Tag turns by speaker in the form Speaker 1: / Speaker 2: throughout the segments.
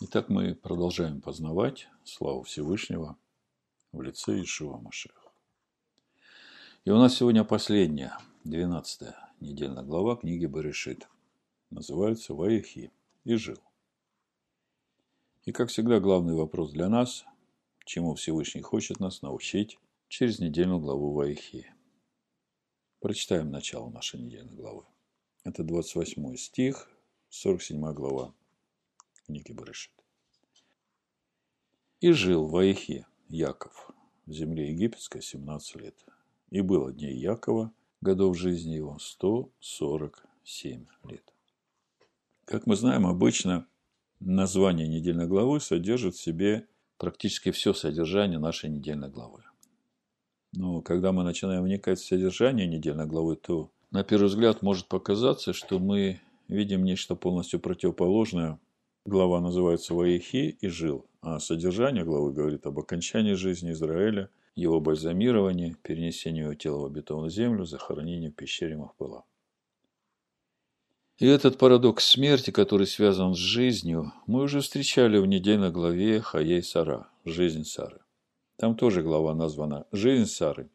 Speaker 1: Итак, мы продолжаем познавать славу Всевышнего в лице Ишуа Машеха. И у нас сегодня последняя, двенадцатая недельная глава книги Баришит. Называется «Ваихи» и «Жил». И, как всегда, главный вопрос для нас – чему Всевышний хочет нас научить через недельную главу Ваихи. Прочитаем начало нашей недельной главы. Это 28 стих, 47 глава книги Барышит. «И жил в Аихе Яков в земле египетской 17 лет. И было дней Якова, годов жизни его 147 лет». Как мы знаем, обычно название недельной главы содержит в себе практически все содержание нашей недельной главы. Но когда мы начинаем вникать в содержание недельной главы, то на первый взгляд может показаться, что мы видим нечто полностью противоположное Глава называется «Ваихи» и «Жил», а содержание главы говорит об окончании жизни Израиля, его бальзамировании, перенесении его тела в обетованную землю, захоронении в пещере Махпыла. И этот парадокс смерти, который связан с жизнью, мы уже встречали в недельной главе Хаей Сара, «Жизнь Сары». Там тоже глава названа «Жизнь Сары»,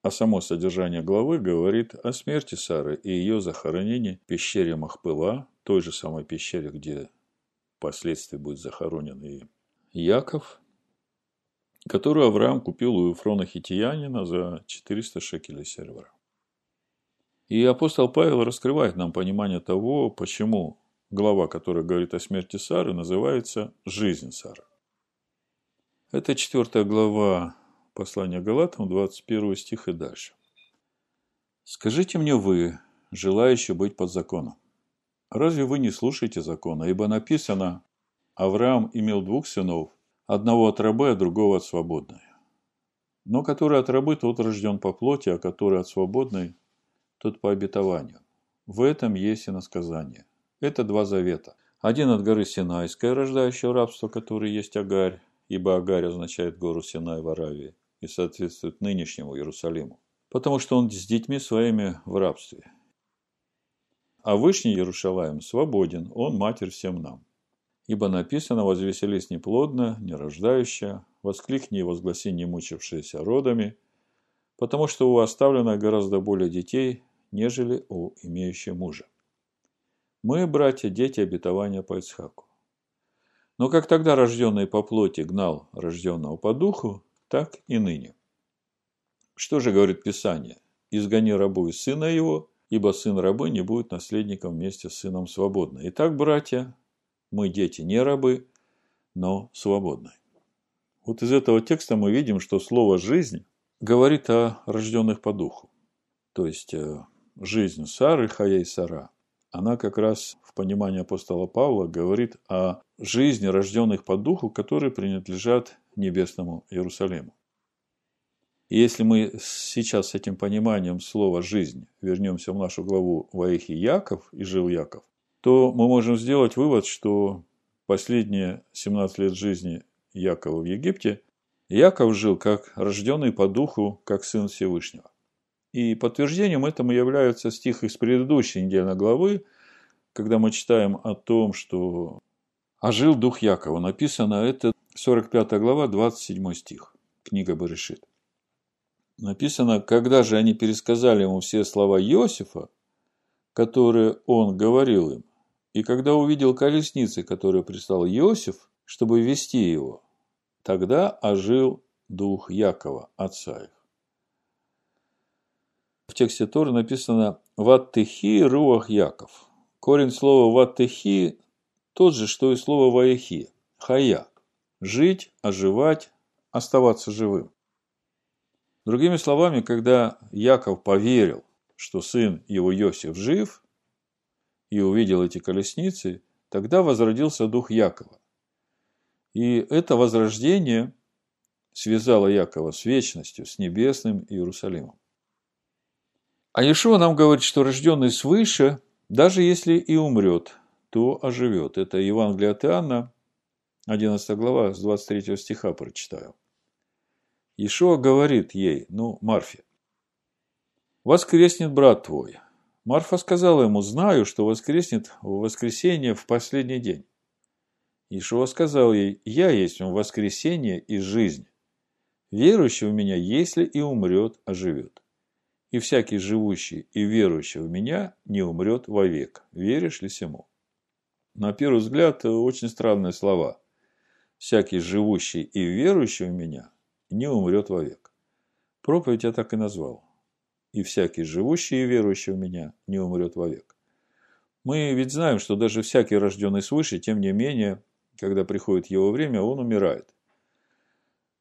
Speaker 1: а само содержание главы говорит о смерти Сары и ее захоронении в пещере Махпыла, той же самой пещере, где впоследствии будет захоронен и Яков, которую Авраам купил у Ефрона Хитиянина за 400 шекелей сервера. И апостол Павел раскрывает нам понимание того, почему глава, которая говорит о смерти Сары, называется «Жизнь Сары». Это четвертая глава послания Галатам, 21 стих и дальше. «Скажите мне вы, желающие быть под законом, Разве вы не слушаете закона? Ибо написано, Авраам имел двух сынов, одного от рабы, а другого от свободной. Но который от рабы, тот рожден по плоти, а который от свободной, тот по обетованию. В этом есть и насказание. Это два завета. Один от горы Синайской, рождающего рабство, который есть Агарь, ибо Агарь означает гору Синай в Аравии и соответствует нынешнему Иерусалиму, потому что он с детьми своими в рабстве. А Вышний Иерушалаем свободен, он матерь всем нам. Ибо написано, возвеселись неплодно, нерождающая, воскликни и возгласи не мучившиеся родами, потому что у оставлено гораздо более детей, нежели у имеющего мужа. Мы, братья, дети обетования по Ицхаку. Но как тогда рожденный по плоти гнал рожденного по духу, так и ныне. Что же говорит Писание? «Изгони рабу и сына его, ибо сын рабы не будет наследником вместе с сыном свободной. Итак, братья, мы дети не рабы, но свободные. Вот из этого текста мы видим, что слово «жизнь» говорит о рожденных по духу. То есть, э, жизнь Сары, Хая и Сара, она как раз в понимании апостола Павла говорит о жизни рожденных по духу, которые принадлежат небесному Иерусалиму. И если мы сейчас с этим пониманием слова «жизнь» вернемся в нашу главу Ваихи Яков и жил Яков, то мы можем сделать вывод, что последние 17 лет жизни Якова в Египте Яков жил как рожденный по духу, как сын Всевышнего. И подтверждением этому является стих из предыдущей недельной главы, когда мы читаем о том, что «Ожил дух Якова». Написано это 45 глава, 27 стих, книга Барышит написано, когда же они пересказали ему все слова Иосифа, которые он говорил им, и когда увидел колесницы, которые прислал Иосиф, чтобы вести его, тогда ожил дух Якова, отца их. В тексте Торы написано «Ваттехи руах Яков». Корень слова «ваттехи» тот же, что и слово «ваехи» – «хая» – жить, оживать, оставаться живым. Другими словами, когда Яков поверил, что сын его Иосиф жив, и увидел эти колесницы, тогда возродился дух Якова. И это возрождение связало Якова с вечностью, с небесным Иерусалимом. А Иешуа нам говорит, что рожденный свыше, даже если и умрет, то оживет. Это Евангелие от Иоанна, 11 глава, с 23 стиха прочитаю. Ишуа говорит ей, ну, Марфе, «Воскреснет брат твой». Марфа сказала ему, «Знаю, что воскреснет в воскресенье в последний день». Ишуа сказал ей, «Я есть воскресение и жизнь. Верующий в меня, если и умрет, оживет. И всякий живущий и верующий в меня не умрет вовек. Веришь ли сему?» На первый взгляд, очень странные слова. «Всякий живущий и верующий в меня не умрет вовек». Проповедь я так и назвал. «И всякий живущий и верующий в меня не умрет вовек». Мы ведь знаем, что даже всякий рожденный свыше, тем не менее, когда приходит его время, он умирает.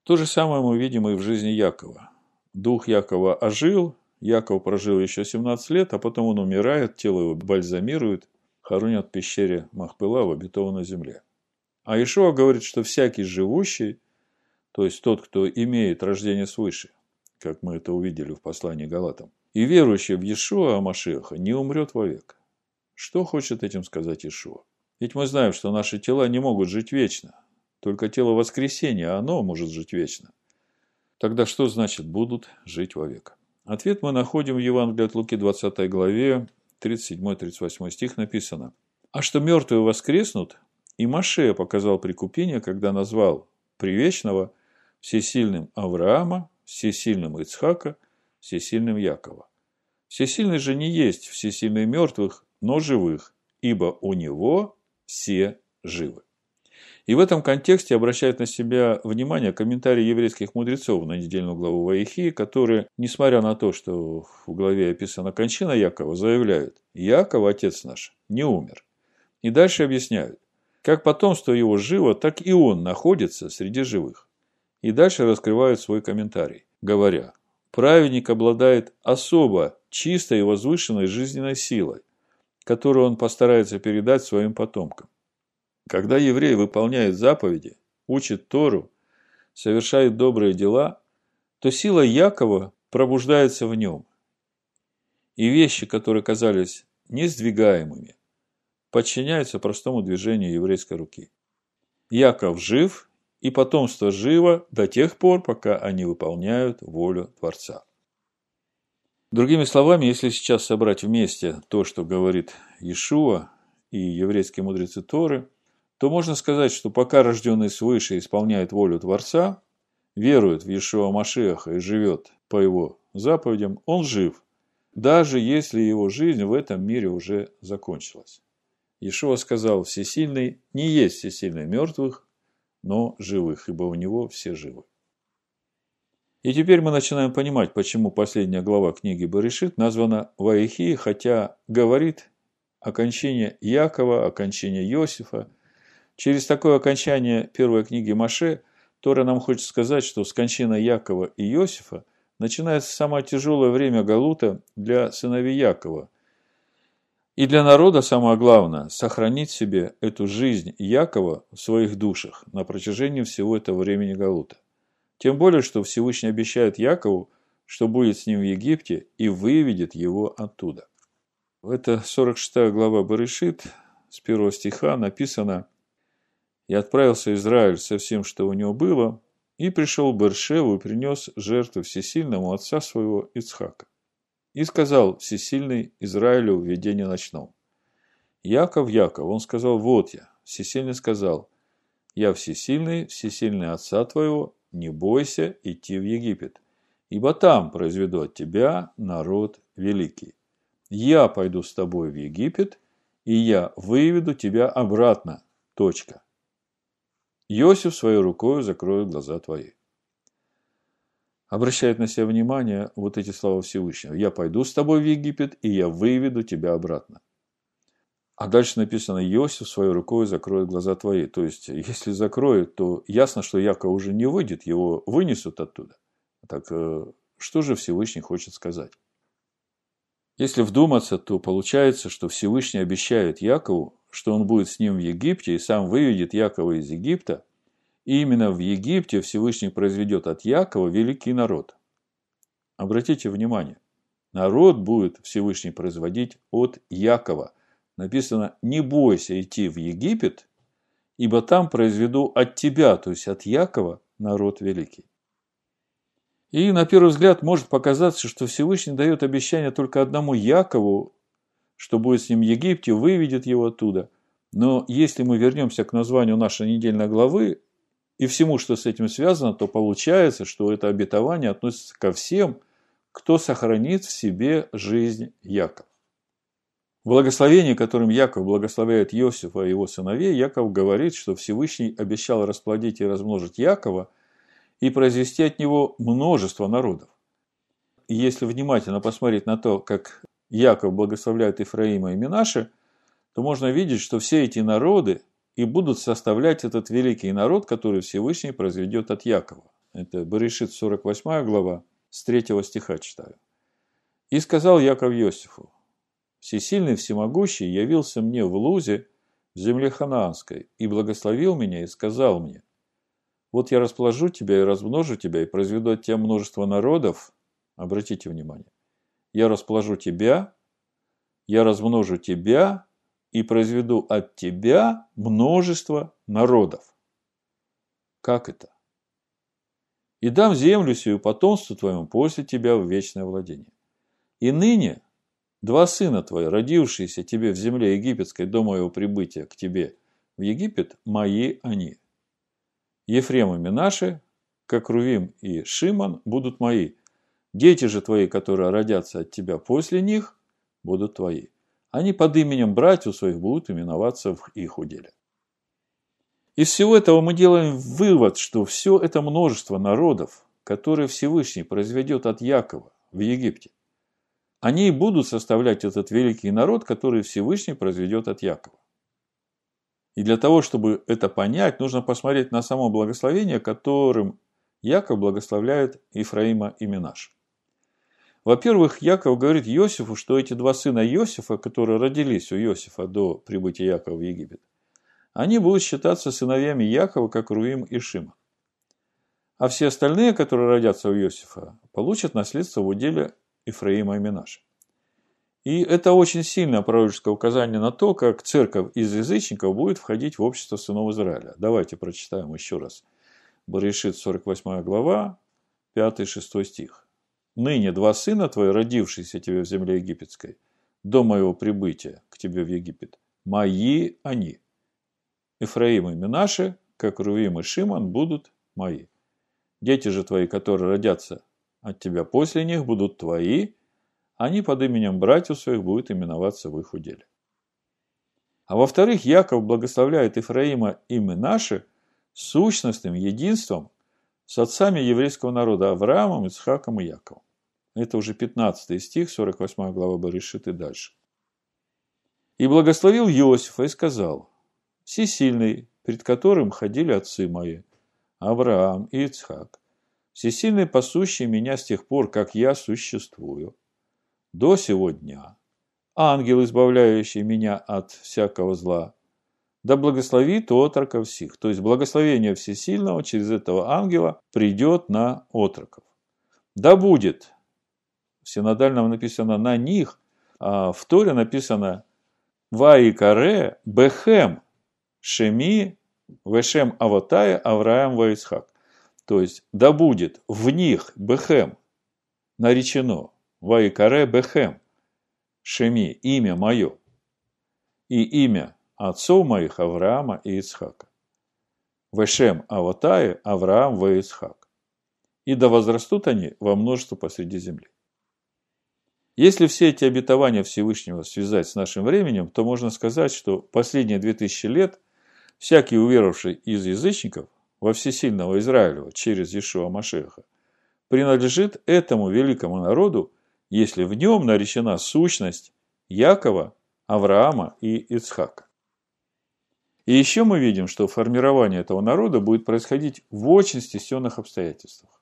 Speaker 1: То же самое мы видим и в жизни Якова. Дух Якова ожил, Яков прожил еще 17 лет, а потом он умирает, тело его бальзамируют, хоронят в пещере Махпыла в обетованной земле. А Ишуа говорит, что всякий живущий, то есть тот, кто имеет рождение свыше, как мы это увидели в послании Галатам, и верующий в Иешуа Машеха не умрет вовек. Что хочет этим сказать Ишуа? Ведь мы знаем, что наши тела не могут жить вечно. Только тело воскресения, оно может жить вечно. Тогда что значит будут жить вовек? Ответ мы находим в Евангелии от Луки 20 главе, 37-38 стих написано. «А что мертвые воскреснут, и Маше показал прикупение, когда назвал привечного всесильным Авраама, всесильным Ицхака, всесильным Якова. Всесильный же не есть всесильный мертвых, но живых, ибо у него все живы. И в этом контексте обращает на себя внимание комментарии еврейских мудрецов на недельную главу Ваихи, которые, несмотря на то, что в главе описана кончина Якова, заявляют, Яков, отец наш, не умер. И дальше объясняют, как потомство его живо, так и он находится среди живых. И дальше раскрывают свой комментарий, говоря, праведник обладает особо чистой и возвышенной жизненной силой, которую он постарается передать своим потомкам. Когда еврей выполняет заповеди, учит Тору, совершает добрые дела, то сила Якова пробуждается в нем. И вещи, которые казались несдвигаемыми, подчиняются простому движению еврейской руки. Яков жив, и потомство живо до тех пор, пока они выполняют волю Творца. Другими словами, если сейчас собрать вместе то, что говорит Иешуа и еврейские мудрецы Торы, то можно сказать, что пока рожденный свыше исполняет волю Творца, верует в Иешуа Машеха и живет по его заповедям, он жив, даже если его жизнь в этом мире уже закончилась. Иешуа сказал, всесильный не есть всесильный мертвых, но живых, ибо у него все живы. И теперь мы начинаем понимать, почему последняя глава книги Баришит названа Ваихи, хотя говорит о кончине Якова, о Иосифа. Через такое окончание первой книги Маше Тора нам хочет сказать, что с кончины Якова и Иосифа начинается самое тяжелое время Галута для сыновей Якова. И для народа самое главное – сохранить себе эту жизнь Якова в своих душах на протяжении всего этого времени Галута. Тем более, что Всевышний обещает Якову, что будет с ним в Египте и выведет его оттуда. Это 46 глава Барышит, с первого стиха написано «И отправился Израиль со всем, что у него было, и пришел в Бершеву и принес жертву всесильному отца своего Ицхака. И сказал всесильный Израилю в видении ночном. Яков, Яков, он сказал, вот я. Всесильный сказал, я всесильный, всесильный отца твоего, не бойся идти в Египет, ибо там произведу от тебя народ великий. Я пойду с тобой в Египет, и я выведу тебя обратно. Точка. Иосиф своей рукой закроет глаза твои. Обращает на себя внимание вот эти слова Всевышнего. Я пойду с тобой в Египет, и я выведу тебя обратно. А дальше написано, Иосиф своей рукой закроет глаза твои. То есть, если закроет, то ясно, что Яков уже не выйдет, его вынесут оттуда. Так э, что же Всевышний хочет сказать? Если вдуматься, то получается, что Всевышний обещает Якову, что он будет с ним в Египте и сам выведет Якова из Египта, и именно в Египте Всевышний произведет от Якова великий народ. Обратите внимание, народ будет Всевышний производить от Якова – написано «Не бойся идти в Египет, ибо там произведу от тебя, то есть от Якова, народ великий». И на первый взгляд может показаться, что Всевышний дает обещание только одному Якову, что будет с ним в Египте, выведет его оттуда. Но если мы вернемся к названию нашей недельной главы и всему, что с этим связано, то получается, что это обетование относится ко всем, кто сохранит в себе жизнь Якова. В благословении, которым Яков благословляет Иосифа и его сыновей, Яков говорит, что Всевышний обещал расплодить и размножить Якова и произвести от него множество народов. И если внимательно посмотреть на то, как Яков благословляет Ифраима и Минаше, то можно видеть, что все эти народы и будут составлять этот великий народ, который Всевышний произведет от Якова. Это Берешит 48 глава, с 3 стиха читаю. «И сказал Яков Иосифу, Всесильный Всемогущий явился мне в Лузе, в земле Ханаанской, и благословил меня и сказал мне, вот я расположу тебя и размножу тебя, и произведу от тебя множество народов. Обратите внимание. Я расположу тебя, я размножу тебя и произведу от тебя множество народов. Как это? И дам землю сию потомству твоему после тебя в вечное владение. И ныне два сына твои, родившиеся тебе в земле египетской до моего прибытия к тебе в Египет, мои они. Ефрем и Минаши, как Рувим и Шиман, будут мои. Дети же твои, которые родятся от тебя после них, будут твои. Они под именем братьев своих будут именоваться в их уделе. Из всего этого мы делаем вывод, что все это множество народов, которые Всевышний произведет от Якова в Египте, они и будут составлять этот великий народ, который Всевышний произведет от Якова. И для того, чтобы это понять, нужно посмотреть на само благословение, которым Яков благословляет Ифраима и Минаш. Во-первых, Яков говорит Иосифу, что эти два сына Иосифа, которые родились у Иосифа до прибытия Якова в Египет, они будут считаться сыновьями Якова, как Руим и Шима. А все остальные, которые родятся у Иосифа, получат наследство в уделе Ифраима и Минаша. И это очень сильное пророческое указание на то, как церковь из язычников будет входить в общество сынов Израиля. Давайте прочитаем еще раз. Баришит 48 глава, 5-6 стих. «Ныне два сына твои, родившиеся тебе в земле египетской, до моего прибытия к тебе в Египет, мои они. Ифраим и Минаши, как Рувим и Шиман, будут мои. Дети же твои, которые родятся от тебя после них будут твои, они под именем братьев своих будут именоваться в их уделе. А во-вторых, Яков благословляет Ифраима и Минаши сущностным единством с отцами еврейского народа Авраамом, Ицхаком и Яковом. Это уже 15 стих, 48 глава Баришит и дальше. «И благословил Иосифа и сказал, «Всесильный, пред которым ходили отцы мои, Авраам и Ицхак, всесильный пасущий меня с тех пор, как я существую, до сего дня, ангел, избавляющий меня от всякого зла, да благословит отроков всех. То есть благословение всесильного через этого ангела придет на отроков. Да будет, в синодальном написано на них, а в Торе написано Ваикаре Бехем Шеми Вешем Аватая Авраам Ваицхак. То есть, да будет в них Бехем наречено, Ваикаре Бехем, Шеми, имя мое, и имя отцов моих Авраама и Ицхака. Вешем Аватае Авраам во Ицхак. И да возрастут они во множество посреди земли. Если все эти обетования Всевышнего связать с нашим временем, то можно сказать, что последние две тысячи лет всякий уверовавший из язычников во всесильного Израилева через Ишуа Машеха, принадлежит этому великому народу, если в нем наречена сущность Якова, Авраама и Ицхака. И еще мы видим, что формирование этого народа будет происходить в очень стесненных обстоятельствах.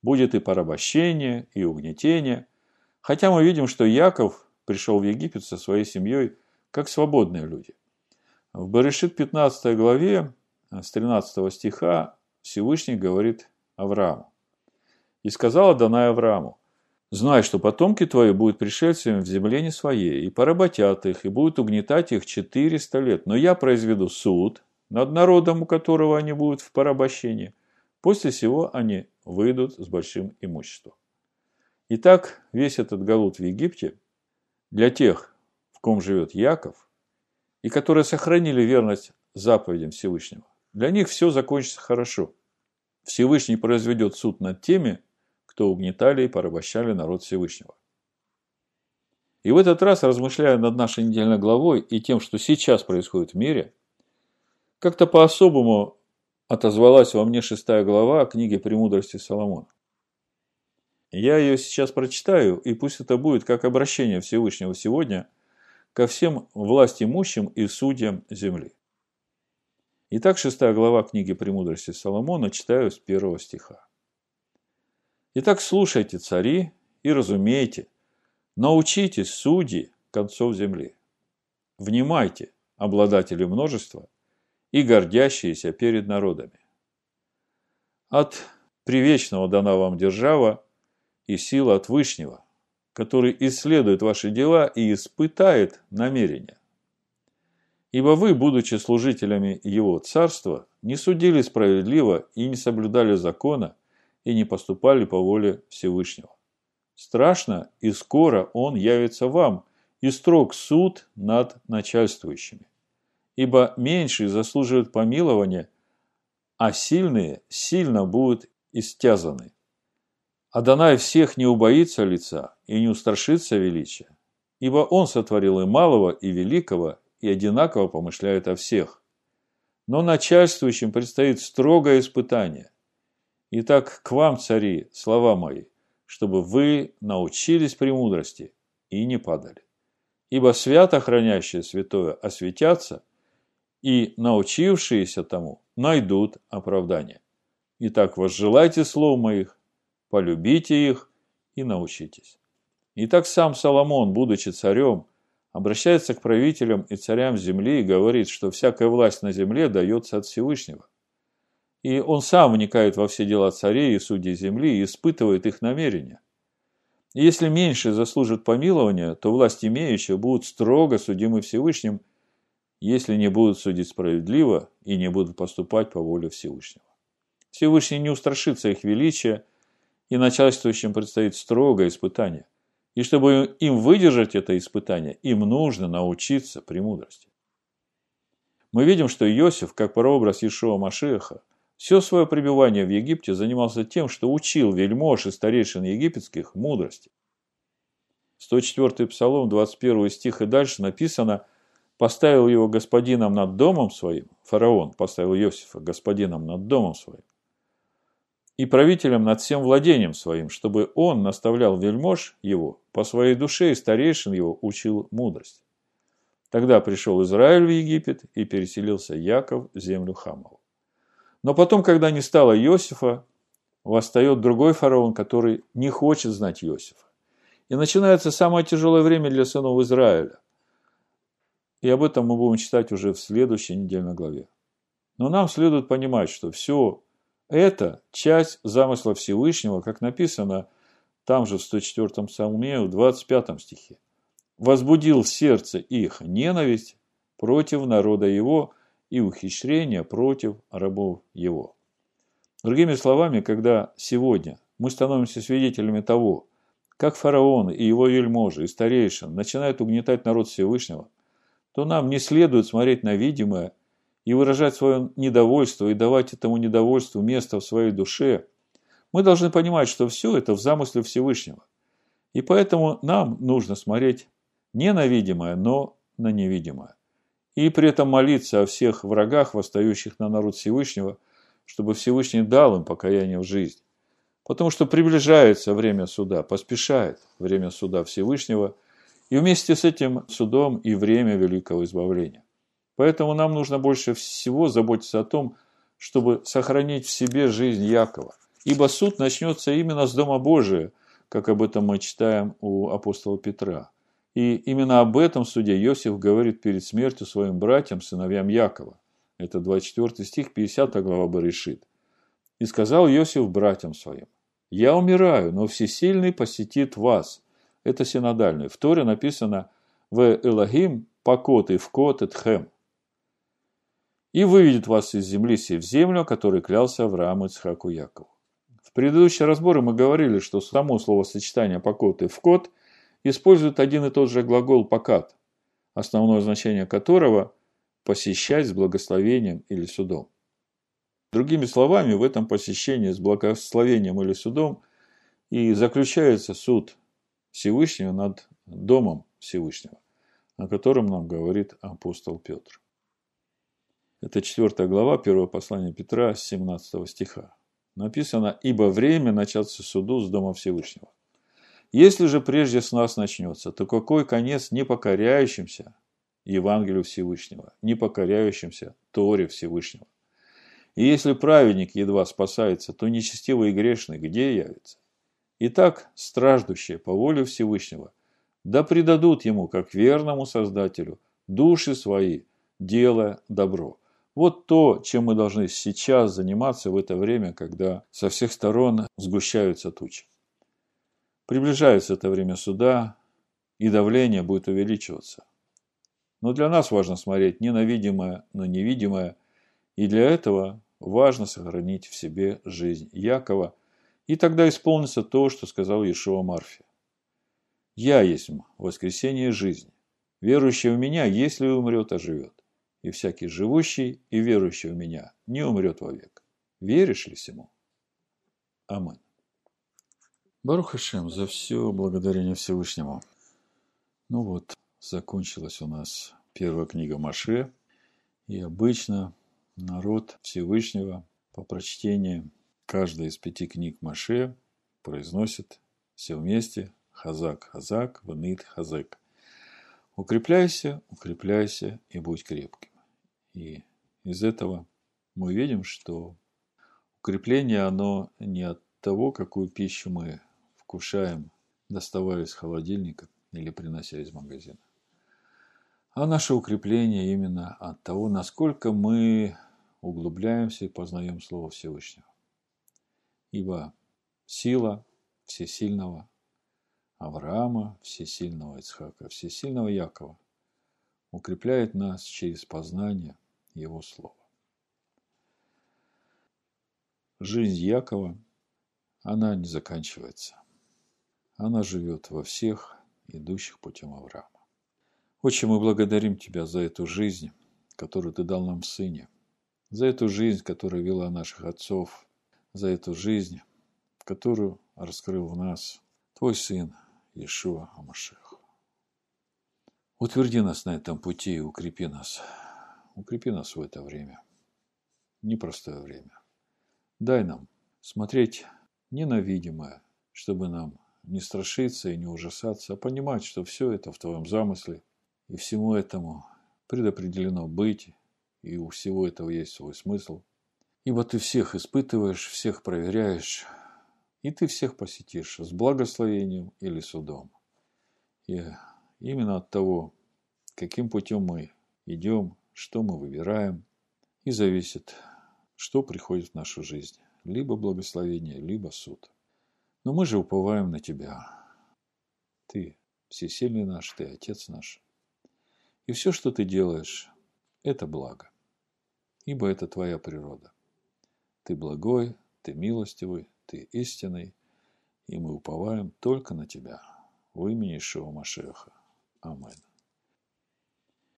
Speaker 1: Будет и порабощение, и угнетение. Хотя мы видим, что Яков пришел в Египет со своей семьей как свободные люди. В Берешит 15 главе с 13 стиха Всевышний говорит Аврааму. «И сказала Данай Аврааму, знай, что потомки твои будут пришельцами в земле не своей, и поработят их, и будут угнетать их 400 лет. Но я произведу суд над народом, у которого они будут в порабощении. После всего они выйдут с большим имуществом». Итак, весь этот галут в Египте для тех, в ком живет Яков, и которые сохранили верность заповедям Всевышнего, для них все закончится хорошо. Всевышний произведет суд над теми, кто угнетали и порабощали народ Всевышнего. И в этот раз, размышляя над нашей недельной главой и тем, что сейчас происходит в мире, как-то по-особому отозвалась во мне шестая глава книги «Премудрости Соломона». Я ее сейчас прочитаю, и пусть это будет как обращение Всевышнего сегодня ко всем власть имущим и судьям земли. Итак, шестая глава книги «Премудрости Соломона» читаю с первого стиха. Итак, слушайте, цари, и разумейте, научитесь, судьи концов земли. Внимайте, обладатели множества и гордящиеся перед народами. От привечного дана вам держава и сила от Вышнего, который исследует ваши дела и испытает намерения. Ибо вы, будучи служителями Его Царства, не судили справедливо и не соблюдали закона, и не поступали по воле Всевышнего. Страшно, и скоро Он явится вам, и строг суд над начальствующими. Ибо меньшие заслуживают помилования, а сильные сильно будут истязаны. Адонай всех не убоится лица и не устрашится величия, ибо Он сотворил и малого, и великого, и одинаково помышляет о всех. Но начальствующим предстоит строгое испытание. Итак, к вам, цари, слова мои, чтобы вы научились премудрости и не падали. Ибо свято хранящее святое осветятся, и научившиеся тому найдут оправдание. Итак, возжелайте слов моих, полюбите их и научитесь. И так сам Соломон, будучи царем, обращается к правителям и царям земли и говорит, что всякая власть на земле дается от Всевышнего. И он сам вникает во все дела царей и судей земли и испытывает их намерения. Если меньше заслужат помилования, то власть имеющие будут строго судимы Всевышним, если не будут судить справедливо и не будут поступать по воле Всевышнего. Всевышний не устрашится их величия и начальствующим предстоит строгое испытание. И чтобы им выдержать это испытание, им нужно научиться премудрости. Мы видим, что Иосиф, как прообраз Ишуа Машеха, все свое пребывание в Египте занимался тем, что учил вельмож и старейшин египетских мудрости. 104 Псалом, 21 стих и дальше написано «Поставил его господином над домом своим», фараон поставил Иосифа господином над домом своим, и правителем над всем владением своим, чтобы он наставлял вельмож его, по своей душе и старейшин его учил мудрость. Тогда пришел Израиль в Египет и переселился Яков в землю Хамову. Но потом, когда не стало Иосифа, восстает другой фараон, который не хочет знать Иосифа. И начинается самое тяжелое время для сынов Израиля. И об этом мы будем читать уже в следующей недельной главе. Но нам следует понимать, что все это часть замысла Всевышнего, как написано там же в 104 псалме, в 25 стихе. «Возбудил сердце их ненависть против народа его и ухищрение против рабов его». Другими словами, когда сегодня мы становимся свидетелями того, как фараон и его вельможи и старейшин начинают угнетать народ Всевышнего, то нам не следует смотреть на видимое и выражать свое недовольство и давать этому недовольству место в своей душе, мы должны понимать, что все это в замысле Всевышнего. И поэтому нам нужно смотреть не на видимое, но на невидимое. И при этом молиться о всех врагах, восстающих на народ Всевышнего, чтобы Всевышний дал им покаяние в жизнь. Потому что приближается время суда, поспешает время суда Всевышнего, и вместе с этим судом и время великого избавления. Поэтому нам нужно больше всего заботиться о том, чтобы сохранить в себе жизнь Якова. Ибо суд начнется именно с Дома Божия, как об этом мы читаем у апостола Петра. И именно об этом суде Иосиф говорит перед смертью своим братьям, сыновьям Якова. Это 24 стих, 50 глава Баришит. «И сказал Иосиф братьям своим, «Я умираю, но всесильный посетит вас». Это синодальный. В Торе написано «В Элогим покот и вкот и тхем» и выведет вас из земли сей в землю, который клялся Аврааму, Ицхаку, Якову. В предыдущие разборы мы говорили, что само словосочетание «покот» и «вкот» использует один и тот же глагол «покат». основное значение которого – посещать с благословением или судом. Другими словами, в этом посещении с благословением или судом и заключается суд Всевышнего над Домом Всевышнего, о котором нам говорит апостол Петр. Это 4 глава 1 послания Петра, 17 стиха. Написано, «Ибо время начаться суду с Дома Всевышнего. Если же прежде с нас начнется, то какой конец непокоряющимся Евангелию Всевышнего, непокоряющимся Торе Всевышнего? И если праведник едва спасается, то нечестивый и грешный где явится? Итак, страждущие по воле Всевышнего, да предадут ему, как верному Создателю, души свои, делая добро. Вот то, чем мы должны сейчас заниматься в это время, когда со всех сторон сгущаются тучи. Приближается это время суда, и давление будет увеличиваться. Но для нас важно смотреть не на но невидимое, и для этого важно сохранить в себе жизнь Якова, и тогда исполнится то, что сказал Иешуа Марфе. «Я есть воскресение жизни. Верующий в меня, если умрет, оживет и всякий живущий и верующий в меня не умрет вовек. Веришь ли всему? Аминь. Барух Хашем, за все благодарение Всевышнему. Ну вот, закончилась у нас первая книга Маше. И обычно народ Всевышнего по прочтении каждой из пяти книг Маше произносит все вместе Хазак, Хазак, Ванит, Хазак. Укрепляйся, укрепляйся и будь крепким. И из этого мы видим, что укрепление, оно не от того, какую пищу мы вкушаем, доставая из холодильника или принося из магазина. А наше укрепление именно от того, насколько мы углубляемся и познаем Слово Всевышнего. Ибо сила всесильного Авраама, всесильного Ицхака, всесильного Якова укрепляет нас через познание его слова. Жизнь Якова, она не заканчивается. Она живет во всех идущих путем Авраама. Отче, мы благодарим Тебя за эту жизнь, которую Ты дал нам в Сыне, за эту жизнь, которая вела наших отцов, за эту жизнь, которую раскрыл в нас Твой Сын Иешуа Амашех. Утверди нас на этом пути и укрепи нас укрепи нас в это время. Непростое время. Дай нам смотреть не на видимое, чтобы нам не страшиться и не ужасаться, а понимать, что все это в Твоем замысле, и всему этому предопределено быть, и у всего этого есть свой смысл. Ибо Ты всех испытываешь, всех проверяешь, и Ты всех посетишь с благословением или судом. И именно от того, каким путем мы идем, что мы выбираем, и зависит, что приходит в нашу жизнь. Либо благословение, либо суд. Но мы же уповаем на Тебя. Ты всесильный наш, Ты Отец наш. И все, что Ты делаешь, это благо. Ибо это Твоя природа. Ты благой, Ты милостивый, Ты истинный, и мы уповаем только на Тебя. В имени Ишуа Машеха. Аминь.